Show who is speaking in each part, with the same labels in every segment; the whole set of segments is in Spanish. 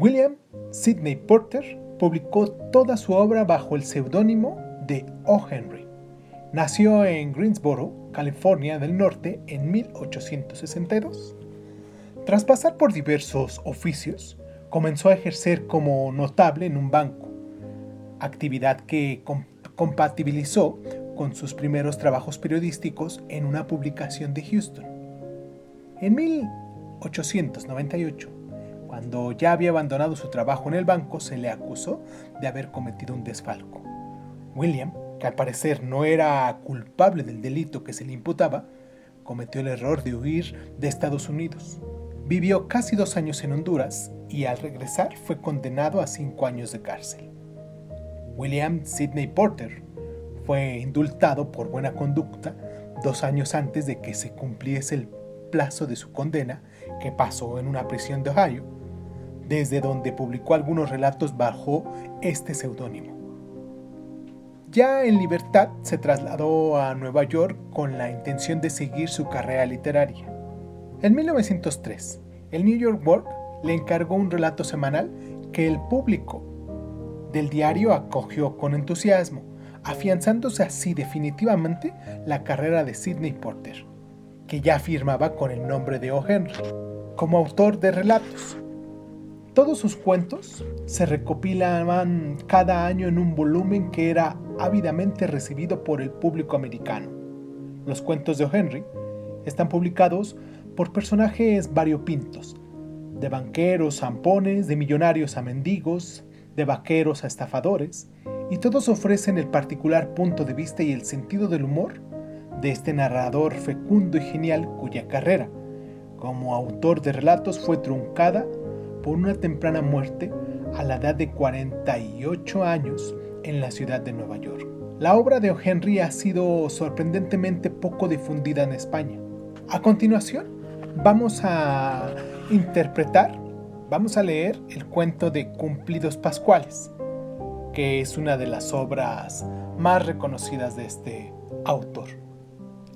Speaker 1: William Sidney Porter publicó toda su obra bajo el seudónimo de O. Henry. Nació en Greensboro, California del Norte, en 1862. Tras pasar por diversos oficios, comenzó a ejercer como notable en un banco, actividad que compatibilizó con sus primeros trabajos periodísticos en una publicación de Houston. En 1898, cuando ya había abandonado su trabajo en el banco, se le acusó de haber cometido un desfalco. William, que al parecer no era culpable del delito que se le imputaba, cometió el error de huir de Estados Unidos. Vivió casi dos años en Honduras y al regresar fue condenado a cinco años de cárcel. William Sidney Porter fue indultado por buena conducta dos años antes de que se cumpliese el plazo de su condena que pasó en una prisión de Ohio desde donde publicó algunos relatos bajo este seudónimo. Ya en libertad se trasladó a Nueva York con la intención de seguir su carrera literaria. En 1903, el New York World le encargó un relato semanal que el público del diario acogió con entusiasmo, afianzándose así definitivamente la carrera de Sidney Porter, que ya firmaba con el nombre de O. Henry, como autor de relatos, todos sus cuentos se recopilaban cada año en un volumen que era ávidamente recibido por el público americano. Los cuentos de O. Henry están publicados por personajes variopintos, de banqueros a zampones, de millonarios a mendigos, de vaqueros a estafadores, y todos ofrecen el particular punto de vista y el sentido del humor de este narrador fecundo y genial cuya carrera, como autor de relatos, fue truncada por una temprana muerte a la edad de 48 años en la ciudad de Nueva York. La obra de O. Henry ha sido sorprendentemente poco difundida en España. A continuación, vamos a interpretar, vamos a leer el cuento de Cumplidos Pascuales, que es una de las obras más reconocidas de este autor.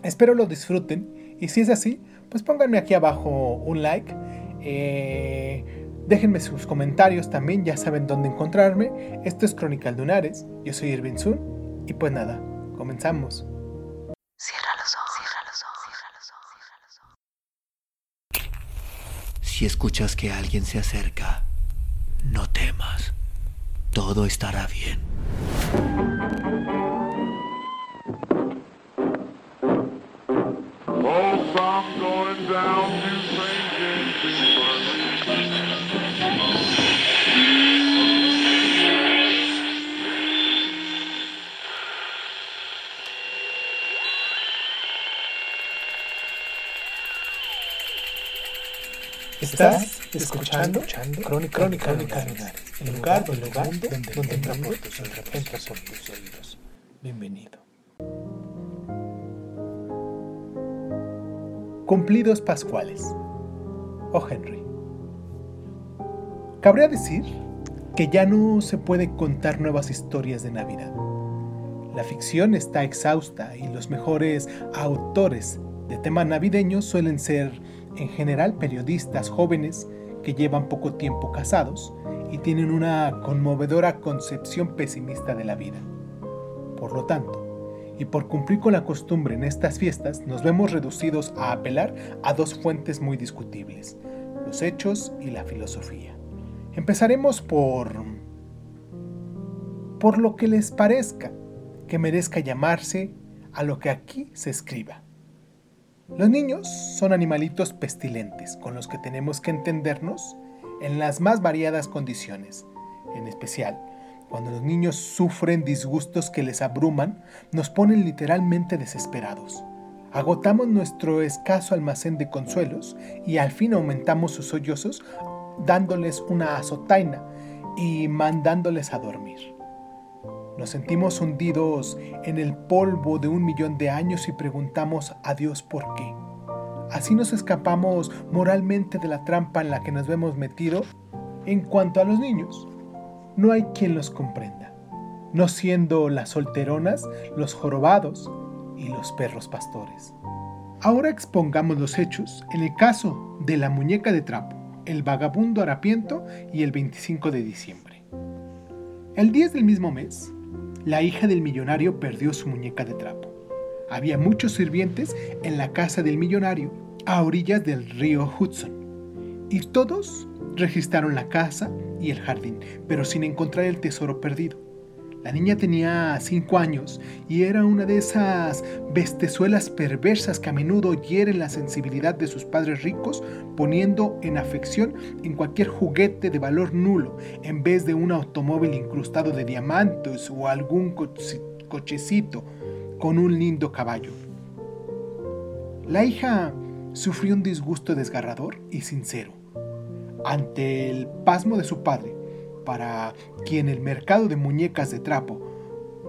Speaker 1: Espero lo disfruten y si es así, pues pónganme aquí abajo un like. Eh, Déjenme sus comentarios también, ya saben dónde encontrarme. Esto es Crónica Lunares, yo soy Irvin Sun y pues nada, comenzamos. Cierra los ojos, cierra los ojos, cierra los
Speaker 2: ojos, cierra los ojos. Si escuchas que alguien se acerca, no temas. Todo estará bien. going
Speaker 1: Estás escuchando, Crónica, Crónica, Crónica el lugar, el lugar donde, donde tus, entra por tus oídos. Bienvenido. Cumplidos Pascuales. Oh Henry. Cabría decir que ya no se puede contar nuevas historias de Navidad. La ficción está exhausta y los mejores autores de tema navideño suelen ser en general periodistas jóvenes que llevan poco tiempo casados y tienen una conmovedora concepción pesimista de la vida. Por lo tanto, y por cumplir con la costumbre en estas fiestas, nos vemos reducidos a apelar a dos fuentes muy discutibles, los hechos y la filosofía. Empezaremos por... por lo que les parezca que merezca llamarse a lo que aquí se escriba. Los niños son animalitos pestilentes con los que tenemos que entendernos en las más variadas condiciones. En especial, cuando los niños sufren disgustos que les abruman, nos ponen literalmente desesperados. Agotamos nuestro escaso almacén de consuelos y al fin aumentamos sus sollozos dándoles una azotaina y mandándoles a dormir. Nos sentimos hundidos en el polvo de un millón de años y preguntamos a Dios por qué. Así nos escapamos moralmente de la trampa en la que nos vemos metido. En cuanto a los niños, no hay quien los comprenda, no siendo las solteronas, los jorobados y los perros pastores. Ahora expongamos los hechos en el caso de la muñeca de trapo, El vagabundo harapiento y el 25 de diciembre. El 10 del mismo mes, la hija del millonario perdió su muñeca de trapo. Había muchos sirvientes en la casa del millonario a orillas del río Hudson y todos registraron la casa y el jardín, pero sin encontrar el tesoro perdido. La niña tenía cinco años y era una de esas bestezuelas perversas que a menudo hieren la sensibilidad de sus padres ricos, poniendo en afección en cualquier juguete de valor nulo, en vez de un automóvil incrustado de diamantes o algún cochecito con un lindo caballo. La hija sufrió un disgusto desgarrador y sincero ante el pasmo de su padre para quien el mercado de muñecas de trapo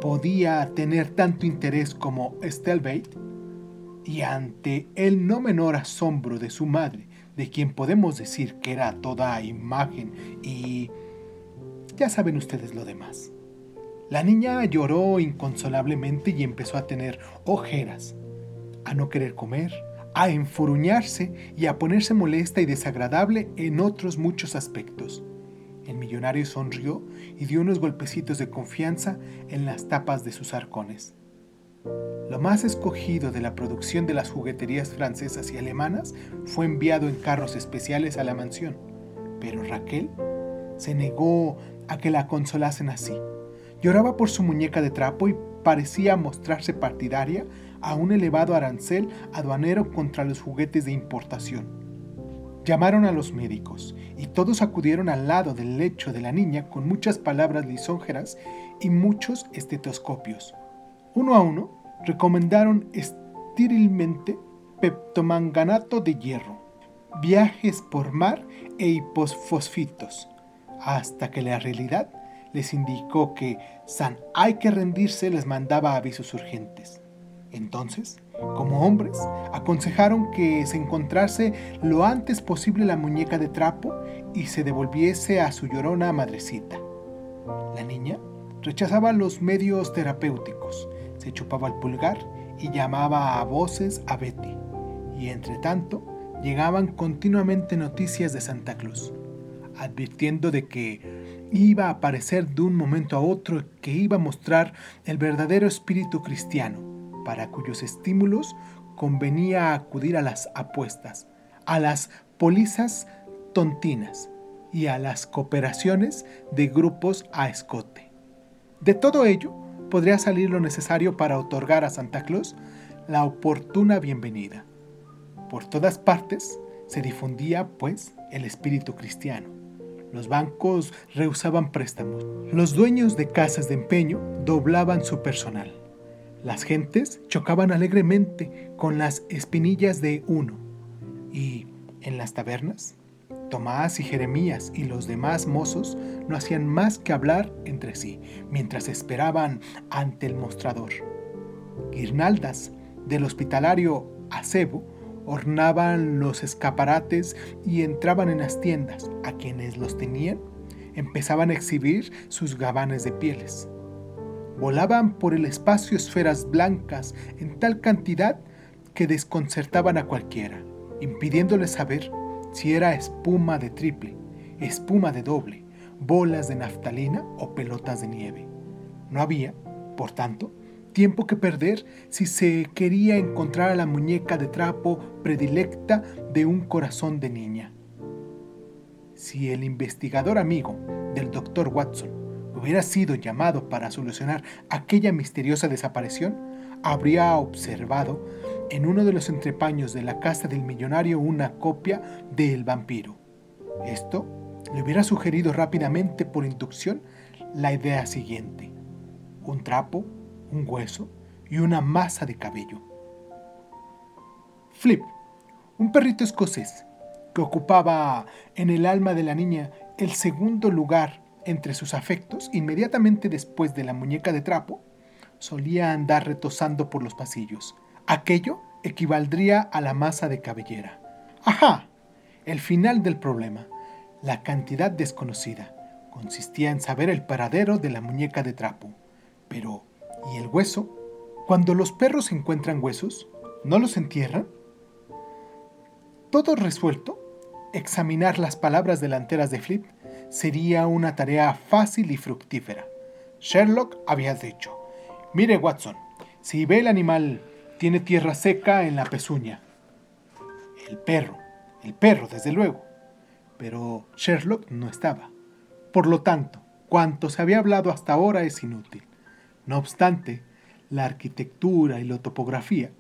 Speaker 1: podía tener tanto interés como Stelbait, y ante el no menor asombro de su madre, de quien podemos decir que era toda imagen y... ya saben ustedes lo demás. La niña lloró inconsolablemente y empezó a tener ojeras, a no querer comer, a enfuruñarse y a ponerse molesta y desagradable en otros muchos aspectos. El millonario sonrió y dio unos golpecitos de confianza en las tapas de sus arcones. Lo más escogido de la producción de las jugueterías francesas y alemanas fue enviado en carros especiales a la mansión, pero Raquel se negó a que la consolasen así. Lloraba por su muñeca de trapo y parecía mostrarse partidaria a un elevado arancel aduanero contra los juguetes de importación. Llamaron a los médicos y todos acudieron al lado del lecho de la niña con muchas palabras lisonjeras y muchos estetoscopios. Uno a uno recomendaron estérilmente peptomanganato de hierro, viajes por mar e hiposfosfitos, hasta que la realidad les indicó que San hay que rendirse les mandaba avisos urgentes. Entonces, como hombres, aconsejaron que se encontrase lo antes posible la muñeca de trapo y se devolviese a su llorona madrecita. La niña rechazaba los medios terapéuticos, se chupaba el pulgar y llamaba a voces a Betty. Y entre tanto, llegaban continuamente noticias de Santa Cruz, advirtiendo de que iba a aparecer de un momento a otro que iba a mostrar el verdadero espíritu cristiano para cuyos estímulos convenía acudir a las apuestas, a las polizas tontinas y a las cooperaciones de grupos a escote. De todo ello podría salir lo necesario para otorgar a Santa Claus la oportuna bienvenida. Por todas partes se difundía, pues, el espíritu cristiano. Los bancos rehusaban préstamos. Los dueños de casas de empeño doblaban su personal. Las gentes chocaban alegremente con las espinillas de uno, y en las tabernas, Tomás y Jeremías y los demás mozos no hacían más que hablar entre sí mientras esperaban ante el mostrador. Guirnaldas del hospitalario acebo ornaban los escaparates y entraban en las tiendas. A quienes los tenían empezaban a exhibir sus gabanes de pieles. Volaban por el espacio esferas blancas en tal cantidad que desconcertaban a cualquiera, impidiéndole saber si era espuma de triple, espuma de doble, bolas de naftalina o pelotas de nieve. No había, por tanto, tiempo que perder si se quería encontrar a la muñeca de trapo predilecta de un corazón de niña. Si el investigador amigo del doctor Watson hubiera sido llamado para solucionar aquella misteriosa desaparición, habría observado en uno de los entrepaños de la casa del millonario una copia de El vampiro. Esto le hubiera sugerido rápidamente por inducción la idea siguiente. Un trapo, un hueso y una masa de cabello. Flip, un perrito escocés que ocupaba en el alma de la niña el segundo lugar entre sus afectos, inmediatamente después de la muñeca de trapo, solía andar retosando por los pasillos. Aquello equivaldría a la masa de cabellera. ¡Ajá! El final del problema, la cantidad desconocida, consistía en saber el paradero de la muñeca de trapo. Pero, ¿y el hueso? Cuando los perros encuentran huesos, ¿no los entierran? Todo resuelto, examinar las palabras delanteras de Flip sería una tarea fácil y fructífera. Sherlock había dicho, mire Watson, si ve el animal, tiene tierra seca en la pezuña. El perro, el perro, desde luego. Pero Sherlock no estaba. Por lo tanto, cuanto se había hablado hasta ahora es inútil. No obstante, la arquitectura y la topografía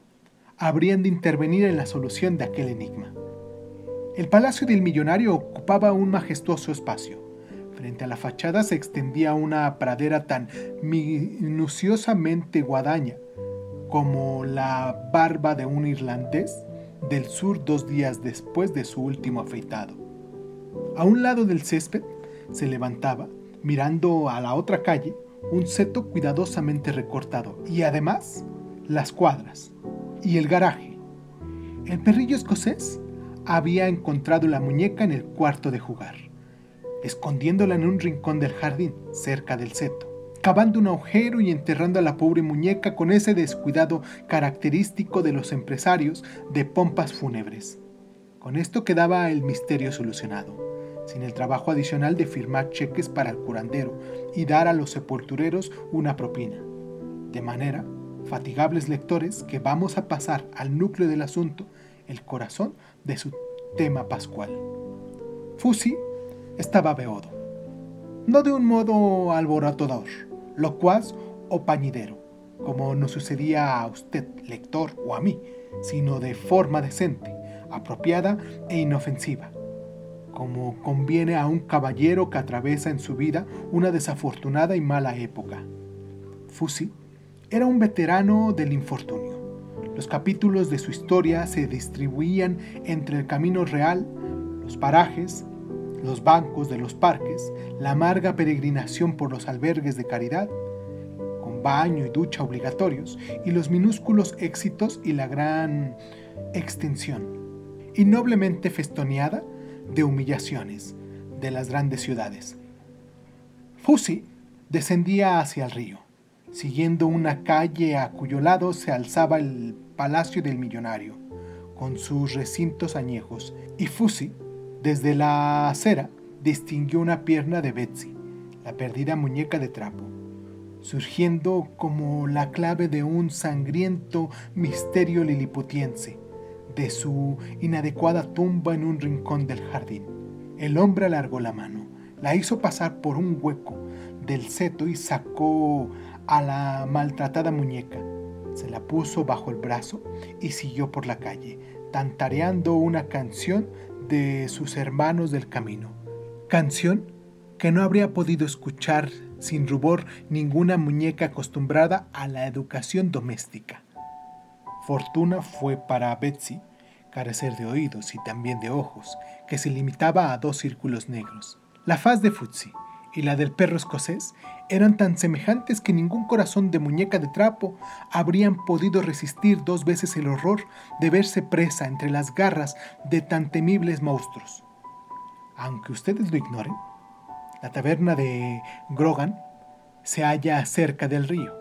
Speaker 1: habrían de intervenir en la solución de aquel enigma. El palacio del millonario ocupaba un majestuoso espacio. Frente a la fachada se extendía una pradera tan minuciosamente guadaña como la barba de un irlandés del sur dos días después de su último afeitado. A un lado del césped se levantaba, mirando a la otra calle, un seto cuidadosamente recortado y además las cuadras y el garaje. El perrillo escocés había encontrado la muñeca en el cuarto de jugar, escondiéndola en un rincón del jardín, cerca del seto, cavando un agujero y enterrando a la pobre muñeca con ese descuidado característico de los empresarios de pompas fúnebres. Con esto quedaba el misterio solucionado sin el trabajo adicional de firmar cheques para el curandero y dar a los sepultureros una propina. De manera, fatigables lectores, que vamos a pasar al núcleo del asunto, el corazón de su tema pascual. Fusi estaba beodo, no de un modo alborotador, locuaz o pañidero, como nos sucedía a usted, lector, o a mí, sino de forma decente, apropiada e inofensiva, como conviene a un caballero que atraviesa en su vida una desafortunada y mala época. Fusi era un veterano del infortunio. Los capítulos de su historia se distribuían entre el camino real, los parajes, los bancos de los parques, la amarga peregrinación por los albergues de caridad, con baño y ducha obligatorios, y los minúsculos éxitos y la gran extensión, y noblemente festoneada de humillaciones de las grandes ciudades. Fusi descendía hacia el río, siguiendo una calle a cuyo lado se alzaba el palacio del millonario, con sus recintos añejos, y Fusi, desde la acera, distinguió una pierna de Betsy, la perdida muñeca de trapo, surgiendo como la clave de un sangriento misterio liliputiense de su inadecuada tumba en un rincón del jardín. El hombre alargó la mano, la hizo pasar por un hueco del seto y sacó a la maltratada muñeca. Se la puso bajo el brazo y siguió por la calle, tantareando una canción de sus hermanos del camino. Canción que no habría podido escuchar sin rubor ninguna muñeca acostumbrada a la educación doméstica. Fortuna fue para Betsy carecer de oídos y también de ojos, que se limitaba a dos círculos negros. La faz de Futsi y la del perro escocés eran tan semejantes que ningún corazón de muñeca de trapo habrían podido resistir dos veces el horror de verse presa entre las garras de tan temibles monstruos. Aunque ustedes lo ignoren, la taberna de Grogan se halla cerca del río,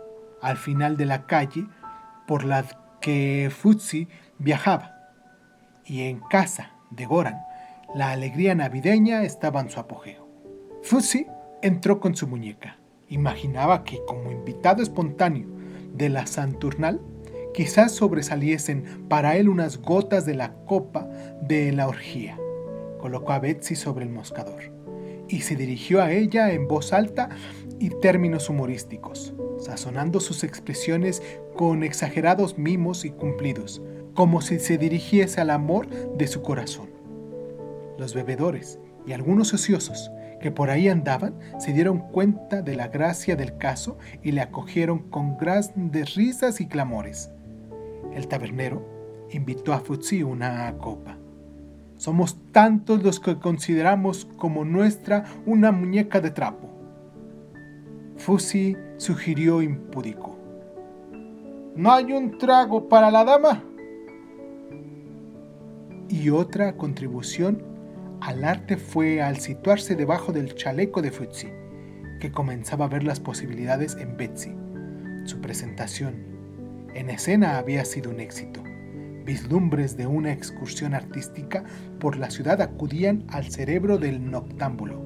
Speaker 1: al final de la calle por la que Futsi viajaba, y en casa de Goran la alegría navideña estaba en su apogeo. Fusi entró con su muñeca. Imaginaba que como invitado espontáneo de la Santurnal, quizás sobresaliesen para él unas gotas de la copa de la orgía. Colocó a Betsy sobre el moscador y se dirigió a ella en voz alta y términos humorísticos, sazonando sus expresiones con exagerados mimos y cumplidos, como si se dirigiese al amor de su corazón. Los bebedores y algunos ociosos que por ahí andaban se dieron cuenta de la gracia del caso y le acogieron con grandes risas y clamores. El tabernero invitó a Futsi una copa. Somos tantos los que consideramos como nuestra una muñeca de trapo. Fusi sugirió impúdico. ¿No hay un trago para la dama? Y otra contribución al arte fue al situarse debajo del chaleco de Futsi, que comenzaba a ver las posibilidades en Betsy. Su presentación en escena había sido un éxito. Vislumbres de una excursión artística por la ciudad acudían al cerebro del noctámbulo.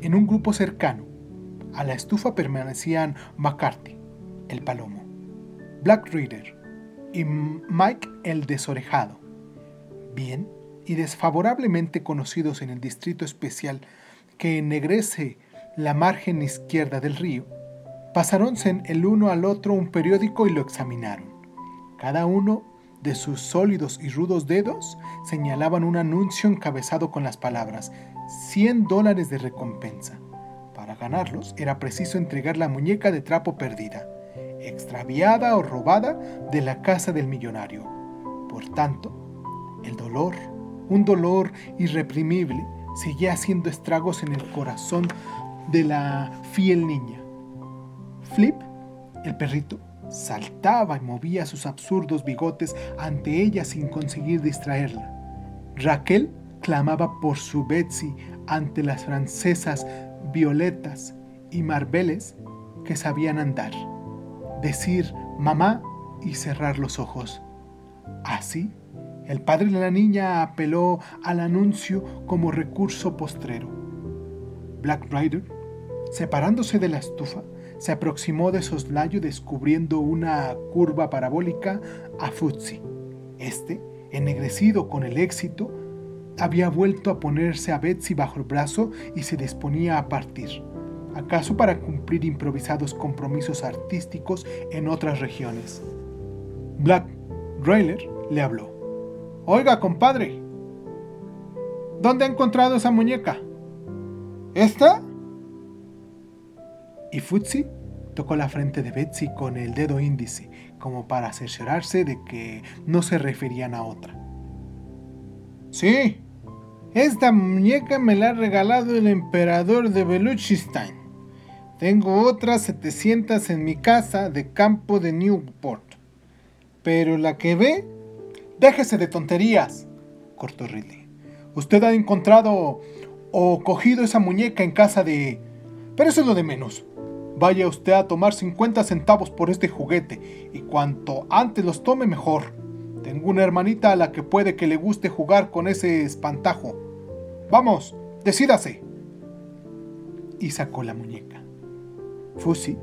Speaker 1: En un grupo cercano, a la estufa permanecían McCarthy, el palomo, Black Reader y Mike el desorejado, bien y desfavorablemente conocidos en el distrito especial que ennegrece la margen izquierda del río, pasaronse el uno al otro un periódico y lo examinaron. Cada uno de sus sólidos y rudos dedos señalaban un anuncio encabezado con las palabras 100 dólares de recompensa. Para ganarlos era preciso entregar la muñeca de trapo perdida, extraviada o robada de la casa del millonario. Por tanto, el dolor, un dolor irreprimible, seguía haciendo estragos en el corazón de la fiel niña. Flip, el perrito, saltaba y movía sus absurdos bigotes ante ella sin conseguir distraerla. Raquel clamaba por su Betsy ante las francesas Violetas y Marbeles que sabían andar, decir mamá y cerrar los ojos. Así, el padre de la niña apeló al anuncio como recurso postrero. Black Rider, separándose de la estufa, se aproximó de soslayo descubriendo una curva parabólica a Futsi. Este, ennegrecido con el éxito, había vuelto a ponerse a Betsy bajo el brazo y se disponía a partir, acaso para cumplir improvisados compromisos artísticos en otras regiones. Black Railer le habló. Oiga, compadre, ¿dónde ha encontrado esa muñeca? ¿Esta? Y Futsi tocó la frente de Betsy con el dedo índice, como para cerciorarse de que no se referían a otra. Sí, esta muñeca me la ha regalado el emperador de Beluchistan. Tengo otras 700 en mi casa de campo de Newport. Pero la que ve... Déjese de tonterías, cortó Ridley. Usted ha encontrado o cogido esa muñeca en casa de... Pero eso es lo de menos. Vaya usted a tomar 50 centavos por este juguete y cuanto antes los tome mejor. Tengo una hermanita a la que puede que le guste jugar con ese espantajo. Vamos, decídase. Y sacó la muñeca. Fusi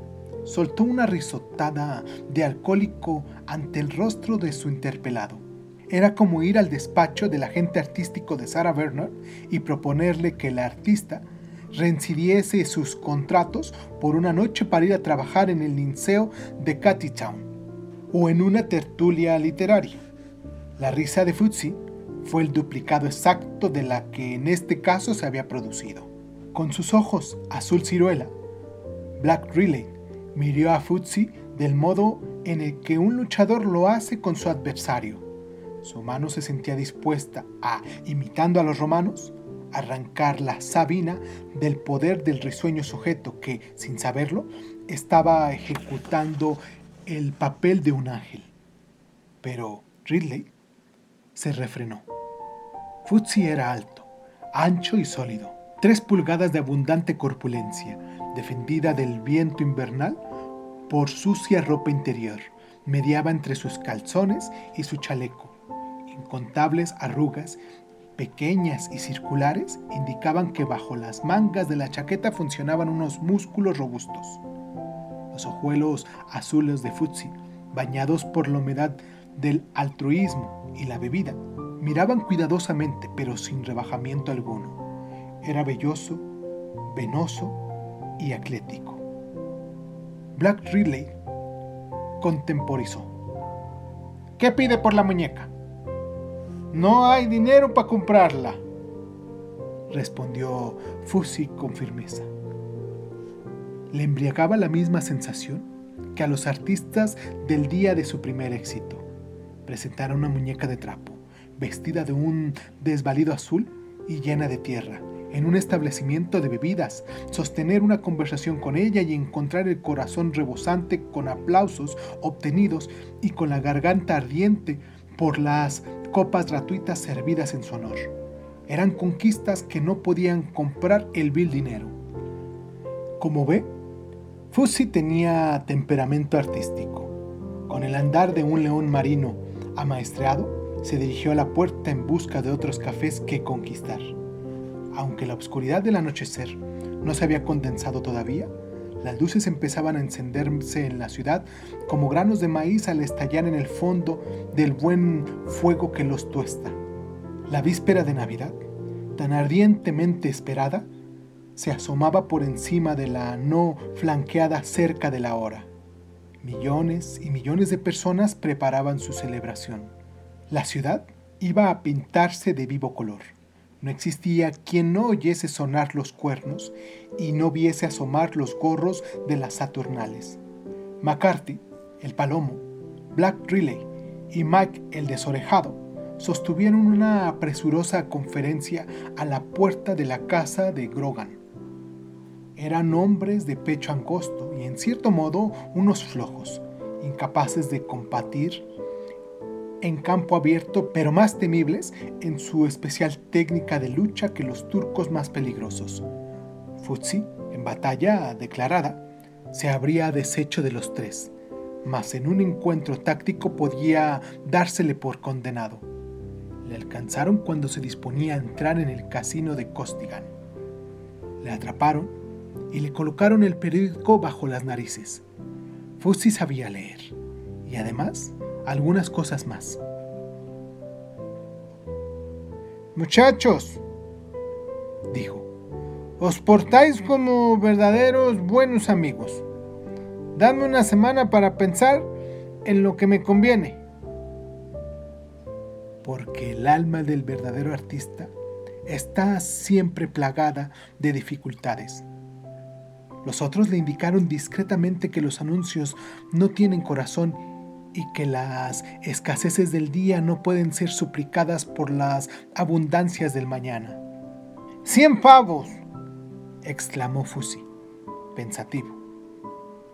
Speaker 1: soltó una risotada de alcohólico ante el rostro de su interpelado. Era como ir al despacho del agente artístico de Sarah Bernard y proponerle que la artista reincidiese sus contratos por una noche para ir a trabajar en el Linceo de Town o en una tertulia literaria. La risa de Futsi fue el duplicado exacto de la que en este caso se había producido. Con sus ojos azul ciruela, Black Relay miró a Futsi del modo en el que un luchador lo hace con su adversario. Su mano se sentía dispuesta a, imitando a los romanos, arrancar la Sabina del poder del risueño sujeto que, sin saberlo, estaba ejecutando el papel de un ángel. Pero Ridley se refrenó. Futsi era alto, ancho y sólido, tres pulgadas de abundante corpulencia, defendida del viento invernal por sucia ropa interior, mediaba entre sus calzones y su chaleco. Incontables arrugas pequeñas y circulares indicaban que bajo las mangas de la chaqueta funcionaban unos músculos robustos. Los ojuelos azules de Futsi, bañados por la humedad del altruismo y la bebida, miraban cuidadosamente pero sin rebajamiento alguno. Era velloso, venoso y atlético. Black Ridley contemporizó. ¿Qué pide por la muñeca? No hay dinero para comprarla, respondió Fusi con firmeza. Le embriagaba la misma sensación que a los artistas del día de su primer éxito. Presentar una muñeca de trapo, vestida de un desvalido azul y llena de tierra, en un establecimiento de bebidas, sostener una conversación con ella y encontrar el corazón rebosante con aplausos obtenidos y con la garganta ardiente por las copas gratuitas servidas en su honor. Eran conquistas que no podían comprar el vil dinero. Como ve, Fussi tenía temperamento artístico. Con el andar de un león marino Amaestreado, se dirigió a la puerta en busca de otros cafés que conquistar. Aunque la oscuridad del anochecer no se había condensado todavía, las luces empezaban a encenderse en la ciudad como granos de maíz al estallar en el fondo del buen fuego que los tuesta. La víspera de Navidad, tan ardientemente esperada, se asomaba por encima de la no flanqueada cerca de la hora. Millones y millones de personas preparaban su celebración. La ciudad iba a pintarse de vivo color. No existía quien no oyese sonar los cuernos y no viese asomar los gorros de las Saturnales. McCarthy, el palomo, Black Riley y Mike el desorejado sostuvieron una presurosa conferencia a la puerta de la casa de Grogan. Eran hombres de pecho angosto y en cierto modo unos flojos, incapaces de combatir en campo abierto, pero más temibles en su especial técnica de lucha que los turcos más peligrosos. Futsi, en batalla declarada, se habría deshecho de los tres, mas en un encuentro táctico podía dársele por condenado. Le alcanzaron cuando se disponía a entrar en el casino de Costigan. Le atraparon y le colocaron el periódico bajo las narices. Fuzzy sabía leer y además algunas cosas más.
Speaker 3: Muchachos, dijo, os portáis como verdaderos buenos amigos. Dame una semana para pensar en lo que me conviene.
Speaker 1: Porque el alma del verdadero artista está siempre plagada de dificultades. Los otros le indicaron discretamente que los anuncios no tienen corazón y que las escaseces del día no pueden ser suplicadas por las abundancias del mañana.
Speaker 3: ¡Cien pavos!
Speaker 1: exclamó Fusi, pensativo.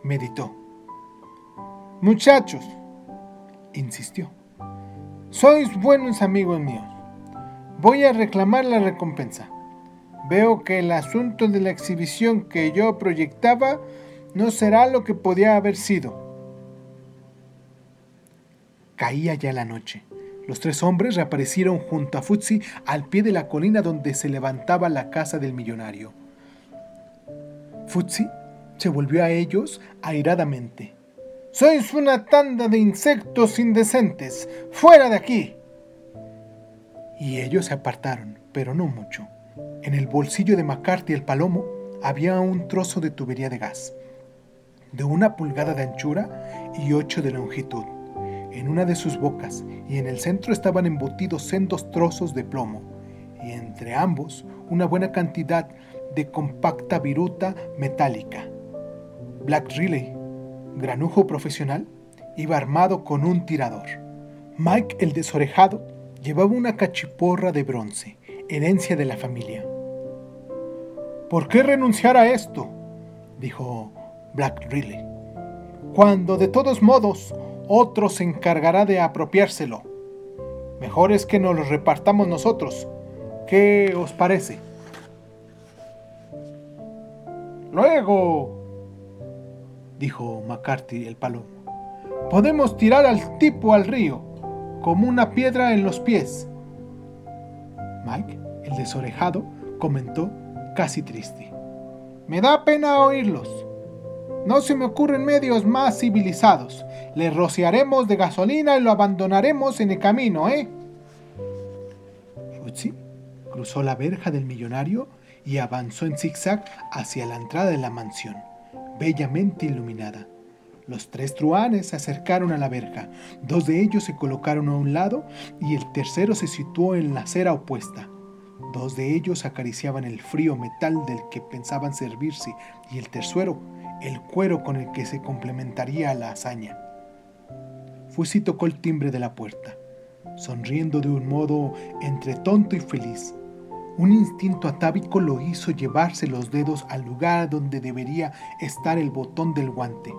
Speaker 1: Meditó.
Speaker 3: Muchachos,
Speaker 1: insistió.
Speaker 3: Sois buenos amigos míos. Voy a reclamar la recompensa. Veo que el asunto de la exhibición que yo proyectaba no será lo que podía haber sido.
Speaker 1: Caía ya la noche. Los tres hombres reaparecieron junto a Futsi al pie de la colina donde se levantaba la casa del millonario. Futsi se volvió a ellos airadamente.
Speaker 3: Sois una tanda de insectos indecentes. ¡Fuera de aquí!
Speaker 1: Y ellos se apartaron, pero no mucho. En el bolsillo de McCarthy el palomo había un trozo de tubería de gas, de una pulgada de anchura y ocho de longitud. En una de sus bocas y en el centro estaban embutidos sendos trozos de plomo, y entre ambos una buena cantidad de compacta viruta metálica. Black Riley, granujo profesional, iba armado con un tirador. Mike el desorejado llevaba una cachiporra de bronce, herencia de la familia.
Speaker 3: ¿Por qué renunciar a esto? dijo Black Riley. Cuando de todos modos otro se encargará de apropiárselo. Mejor es que nos lo repartamos nosotros. ¿Qué os parece? Luego, dijo McCarthy el palomo, podemos tirar al tipo al río, como una piedra en los pies.
Speaker 1: Mike, el desorejado, comentó casi triste.
Speaker 3: Me da pena oírlos. No se me ocurren medios más civilizados. Le rociaremos de gasolina y lo abandonaremos en el camino, ¿eh?
Speaker 1: Futsi cruzó la verja del millonario y avanzó en zigzag hacia la entrada de la mansión, bellamente iluminada. Los tres truanes se acercaron a la verja. Dos de ellos se colocaron a un lado y el tercero se situó en la acera opuesta. Dos de ellos acariciaban el frío metal del que pensaban servirse y el tercero, el cuero con el que se complementaría la hazaña. Fusi tocó el timbre de la puerta, sonriendo de un modo entre tonto y feliz. Un instinto atávico lo hizo llevarse los dedos al lugar donde debería estar el botón del guante,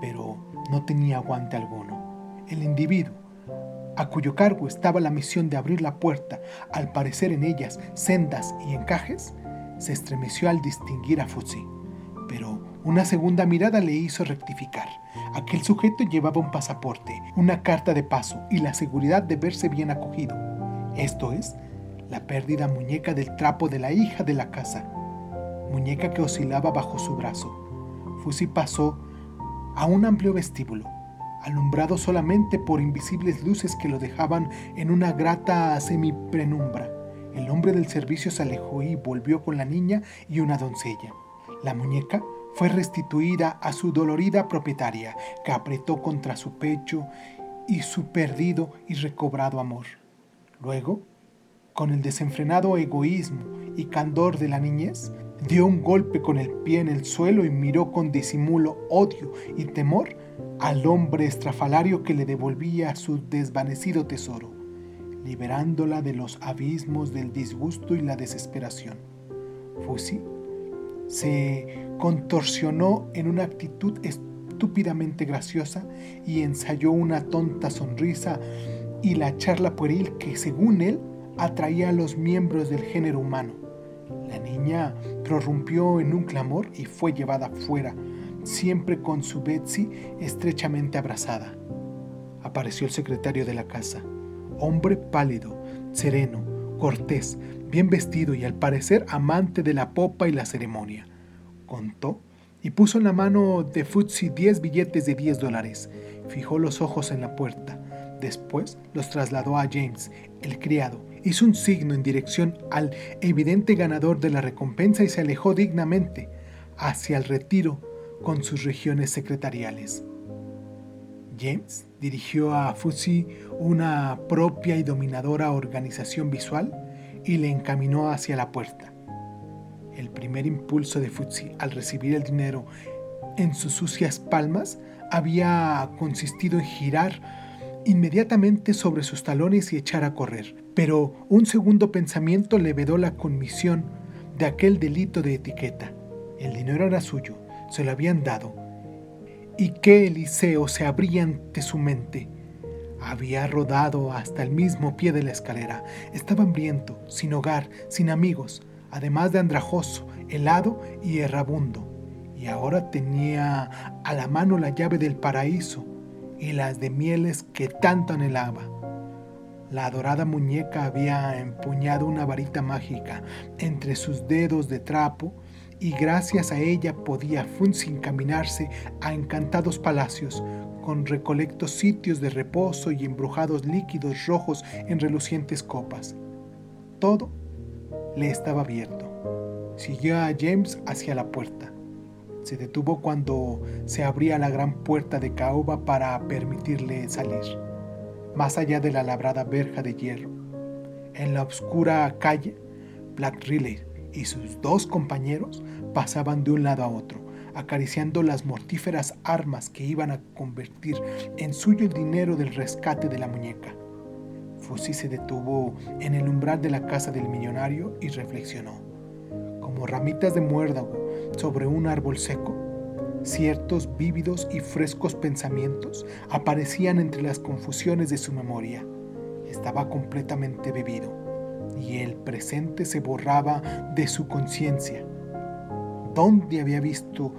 Speaker 1: pero no tenía guante alguno. El individuo, a cuyo cargo estaba la misión de abrir la puerta, al parecer en ellas sendas y encajes, se estremeció al distinguir a Futsi. Pero una segunda mirada le hizo rectificar. Aquel sujeto llevaba un pasaporte, una carta de paso y la seguridad de verse bien acogido. Esto es, la perdida muñeca del trapo de la hija de la casa, muñeca que oscilaba bajo su brazo. Fusi pasó a un amplio vestíbulo, alumbrado solamente por invisibles luces que lo dejaban en una grata semiprenumbra. El hombre del servicio se alejó y volvió con la niña y una doncella. La muñeca fue restituida a su dolorida propietaria, que apretó contra su pecho y su perdido y recobrado amor. Luego, con el desenfrenado egoísmo y candor de la niñez, dio un golpe con el pie en el suelo y miró con disimulo, odio y temor al hombre estrafalario que le devolvía su desvanecido tesoro, liberándola de los abismos del disgusto y la desesperación. Fusi se contorsionó en una actitud estúpidamente graciosa y ensayó una tonta sonrisa y la charla pueril que, según él, atraía a los miembros del género humano. La niña prorrumpió en un clamor y fue llevada fuera, siempre con su Betsy estrechamente abrazada. Apareció el secretario de la casa, hombre pálido, sereno, cortés, bien vestido y al parecer amante de la popa y la ceremonia. Contó y puso en la mano de Futsi diez billetes de 10 dólares. Fijó los ojos en la puerta. Después los trasladó a James, el criado, hizo un signo en dirección al evidente ganador de la recompensa y se alejó dignamente hacia el retiro con sus regiones secretariales. James dirigió a Fusi una propia y dominadora organización visual y le encaminó hacia la puerta. El primer impulso de Futsi al recibir el dinero en sus sucias palmas había consistido en girar inmediatamente sobre sus talones y echar a correr. Pero un segundo pensamiento le vedó la comisión de aquel delito de etiqueta. El dinero era suyo, se lo habían dado. ¿Y qué Eliseo se abría ante su mente? Había rodado hasta el mismo pie de la escalera. Estaba hambriento, sin hogar, sin amigos, además de andrajoso, helado y errabundo. Y ahora tenía a la mano la llave del paraíso y las de mieles que tanto anhelaba. La adorada muñeca había empuñado una varita mágica entre sus dedos de trapo y gracias a ella podía Funzi encaminarse a encantados palacios con recolectos sitios de reposo y embrujados líquidos rojos en relucientes copas. Todo le estaba abierto. Siguió a James hacia la puerta. Se detuvo cuando se abría la gran puerta de caoba para permitirle salir, más allá de la labrada verja de hierro. En la oscura calle, Black Riley y sus dos compañeros pasaban de un lado a otro, acariciando las mortíferas armas que iban a convertir en suyo el dinero del rescate de la muñeca. Fusi se detuvo en el umbral de la casa del millonario y reflexionó. Como ramitas de muérdago sobre un árbol seco, ciertos vívidos y frescos pensamientos aparecían entre las confusiones de su memoria. Estaba completamente bebido y el presente se borraba de su conciencia. ¿Dónde había visto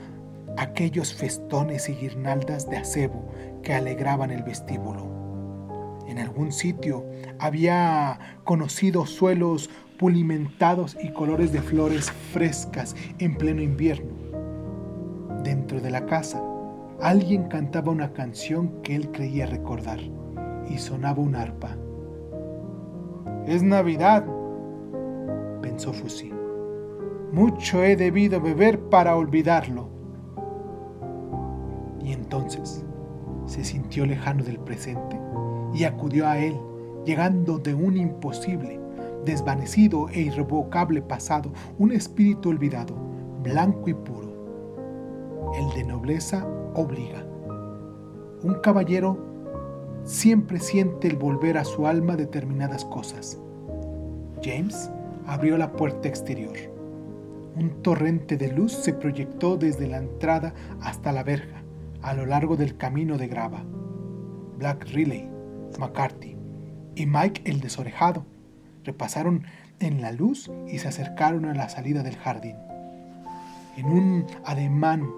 Speaker 1: aquellos festones y guirnaldas de acebo que alegraban el vestíbulo? En algún sitio había conocido suelos pulimentados y colores de flores frescas en pleno invierno. Dentro de la casa, alguien cantaba una canción que él creía recordar y sonaba un arpa. Es Navidad, pensó Fusi. Mucho he debido beber para olvidarlo. Y entonces se sintió lejano del presente y acudió a él, llegando de un imposible desvanecido e irrevocable pasado, un espíritu olvidado, blanco y puro. El de nobleza obliga. Un caballero siempre siente el volver a su alma determinadas cosas. James abrió la puerta exterior. Un torrente de luz se proyectó desde la entrada hasta la verja, a lo largo del camino de grava. Black Riley, McCarthy y Mike el desorejado repasaron en la luz y se acercaron a la salida del jardín. En un ademán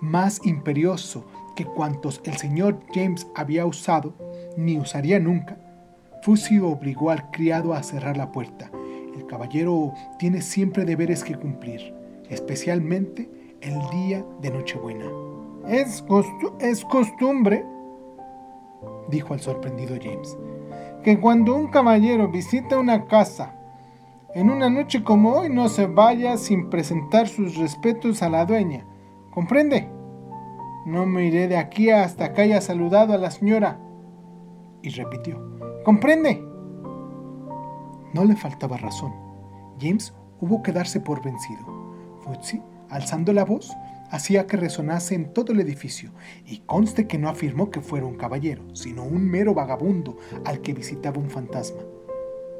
Speaker 1: más imperioso que cuantos el señor James había usado, ni usaría nunca, Fusi obligó al criado a cerrar la puerta. El caballero tiene siempre deberes que cumplir, especialmente el día de Nochebuena. Es, costumbre, dijo al sorprendido James, que cuando un caballero visita una casa en una noche como hoy no se vaya sin presentar sus respetos a la dueña. ¿Comprende? No me iré de aquí hasta que haya saludado a la señora. Y repitió, ¿comprende? No le faltaba razón. James hubo que darse por vencido. Futsi, alzando la voz, hacía que resonase en todo el edificio, y conste que no afirmó que fuera un caballero, sino un mero vagabundo al que visitaba un fantasma.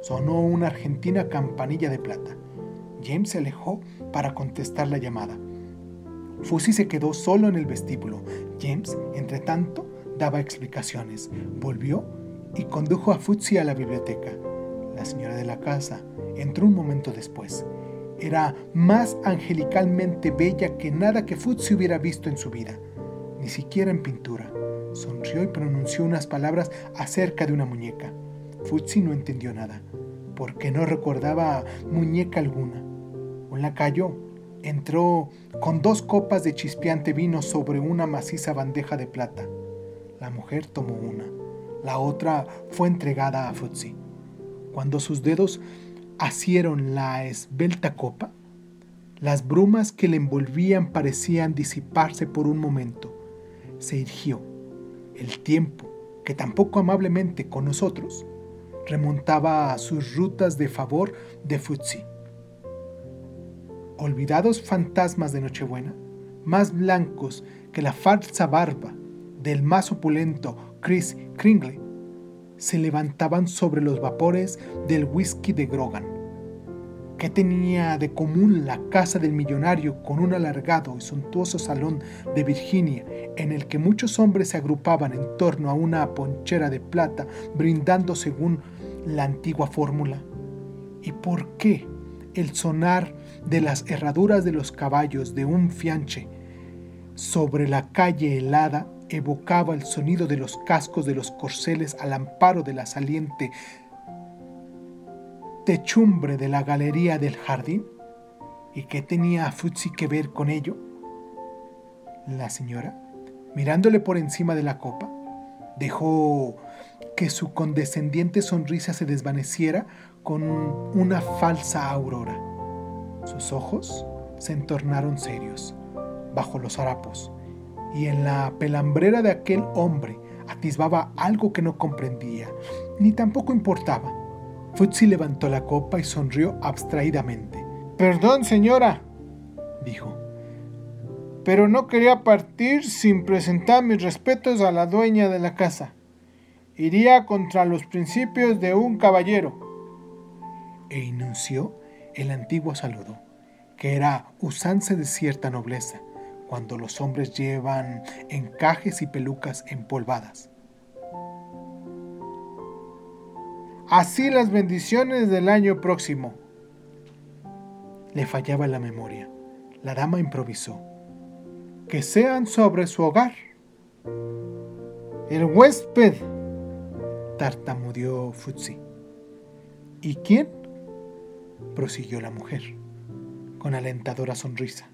Speaker 1: Sonó una argentina campanilla de plata. James se alejó para contestar la llamada. Fusi se quedó solo en el vestíbulo. James, entre tanto, daba explicaciones. Volvió y condujo a Futsi a la biblioteca. La señora de la casa entró un momento después. Era más angelicalmente bella que nada que Futsi hubiera visto en su vida, ni siquiera en pintura. Sonrió y pronunció unas palabras acerca de una muñeca. Futsi no entendió nada, porque no recordaba muñeca alguna. Un lacayo entró con dos copas de chispeante vino sobre una maciza bandeja de plata. La mujer tomó una, la otra fue entregada a Futsi. Cuando sus dedos asieron la esbelta copa, las brumas que le envolvían parecían disiparse por un momento. Se irgió. El tiempo, que tampoco amablemente con nosotros, remontaba a sus rutas de favor de Futsi. Olvidados fantasmas de Nochebuena, más blancos que la falsa barba del más opulento Chris Kringle, se levantaban sobre los vapores del whisky de Grogan. ¿Qué tenía de común la casa del millonario con un alargado y suntuoso salón de Virginia en el que muchos hombres se agrupaban en torno a una ponchera de plata brindando según la antigua fórmula? ¿Y por qué el sonar de las herraduras de los caballos de un fianche sobre la calle helada evocaba el sonido de los cascos de los corceles al amparo de la saliente techumbre de la galería del jardín? ¿Y qué tenía Futsi que ver con ello? La señora, mirándole por encima de la copa, dejó que su condescendiente sonrisa se desvaneciera con una falsa aurora. Sus ojos se entornaron serios bajo los harapos, y en la pelambrera de aquel hombre atisbaba algo que no comprendía, ni tampoco importaba. Futsi levantó la copa y sonrió abstraídamente. Perdón, señora, dijo, pero no quería partir sin presentar mis respetos a la dueña de la casa iría contra los principios de un caballero. E inunció el antiguo saludo, que era usanza de cierta nobleza, cuando los hombres llevan encajes y pelucas empolvadas. Así las bendiciones del año próximo. Le fallaba la memoria. La dama improvisó. Que sean sobre su hogar. El huésped tartamudeó Futsi. ¿Y quién? prosiguió la mujer, con alentadora sonrisa.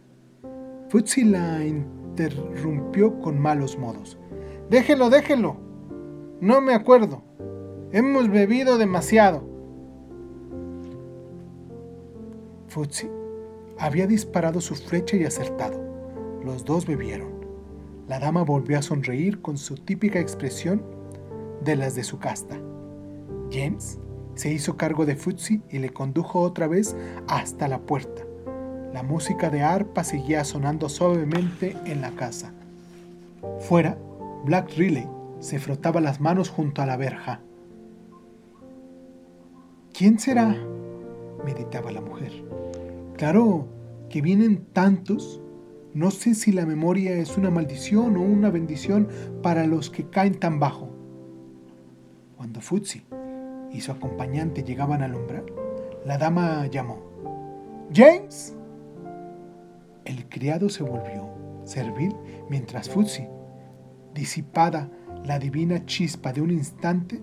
Speaker 1: Futsi la interrumpió con malos modos. Déjelo, déjelo. No me acuerdo. Hemos bebido demasiado. Futsi había disparado su flecha y acertado. Los dos bebieron. La dama volvió a sonreír con su típica expresión de las de su casta. James se hizo cargo de Futsi y le condujo otra vez hasta la puerta. La música de arpa seguía sonando suavemente en la casa. Fuera, Black Riley se frotaba las manos junto a la verja. ¿Quién será? meditaba la mujer. Claro que vienen tantos. No sé si la memoria es una maldición o una bendición para los que caen tan bajo. Cuando Futsi y su acompañante llegaban al umbral, la dama llamó. James. El criado se volvió servil mientras Futsi, disipada la divina chispa de un instante,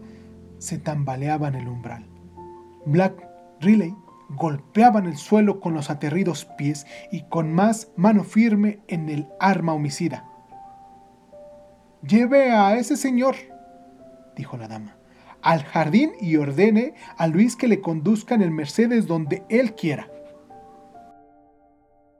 Speaker 1: se tambaleaba en el umbral. Black Riley golpeaba en el suelo con los aterridos pies y con más mano firme en el arma homicida. Lleve a ese señor, dijo la dama, al jardín y ordene a Luis que le conduzca en el Mercedes donde él quiera.